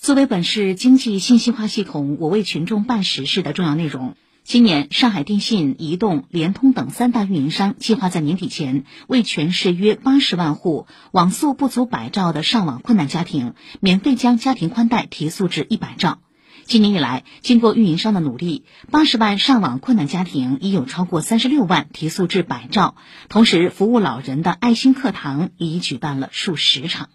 作为本市经济信息化系统我为群众办实事的重要内容今年上海电信移动联通等三大运营商计划在年底前为全市约八十万户网速不足百兆的上网困难家庭免费将家庭宽带提速至一百兆。今年以来经过运营商的努力八十万上网困难家庭已有超过三十六万提速至百兆同时服务老人的爱心课堂已举办了数十场。